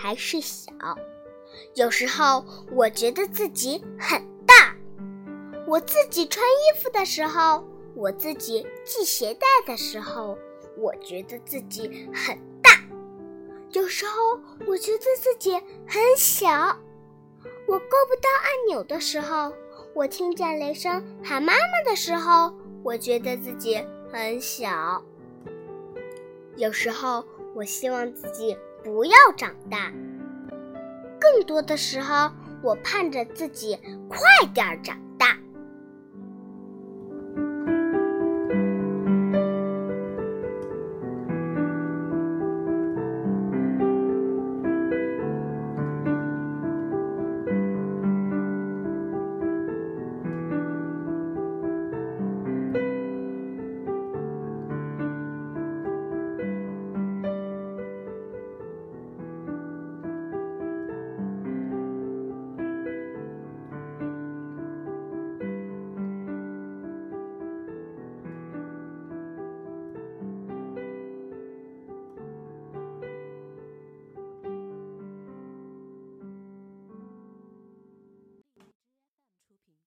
还是小。有时候我觉得自己很大。我自己穿衣服的时候，我自己系鞋带的时候，我觉得自己很大。有时候我觉得自己很小。我够不到按钮的时候，我听见雷声喊妈妈的时候，我觉得自己很小。有时候我希望自己不要长大。更多的时候，我盼着自己快点长。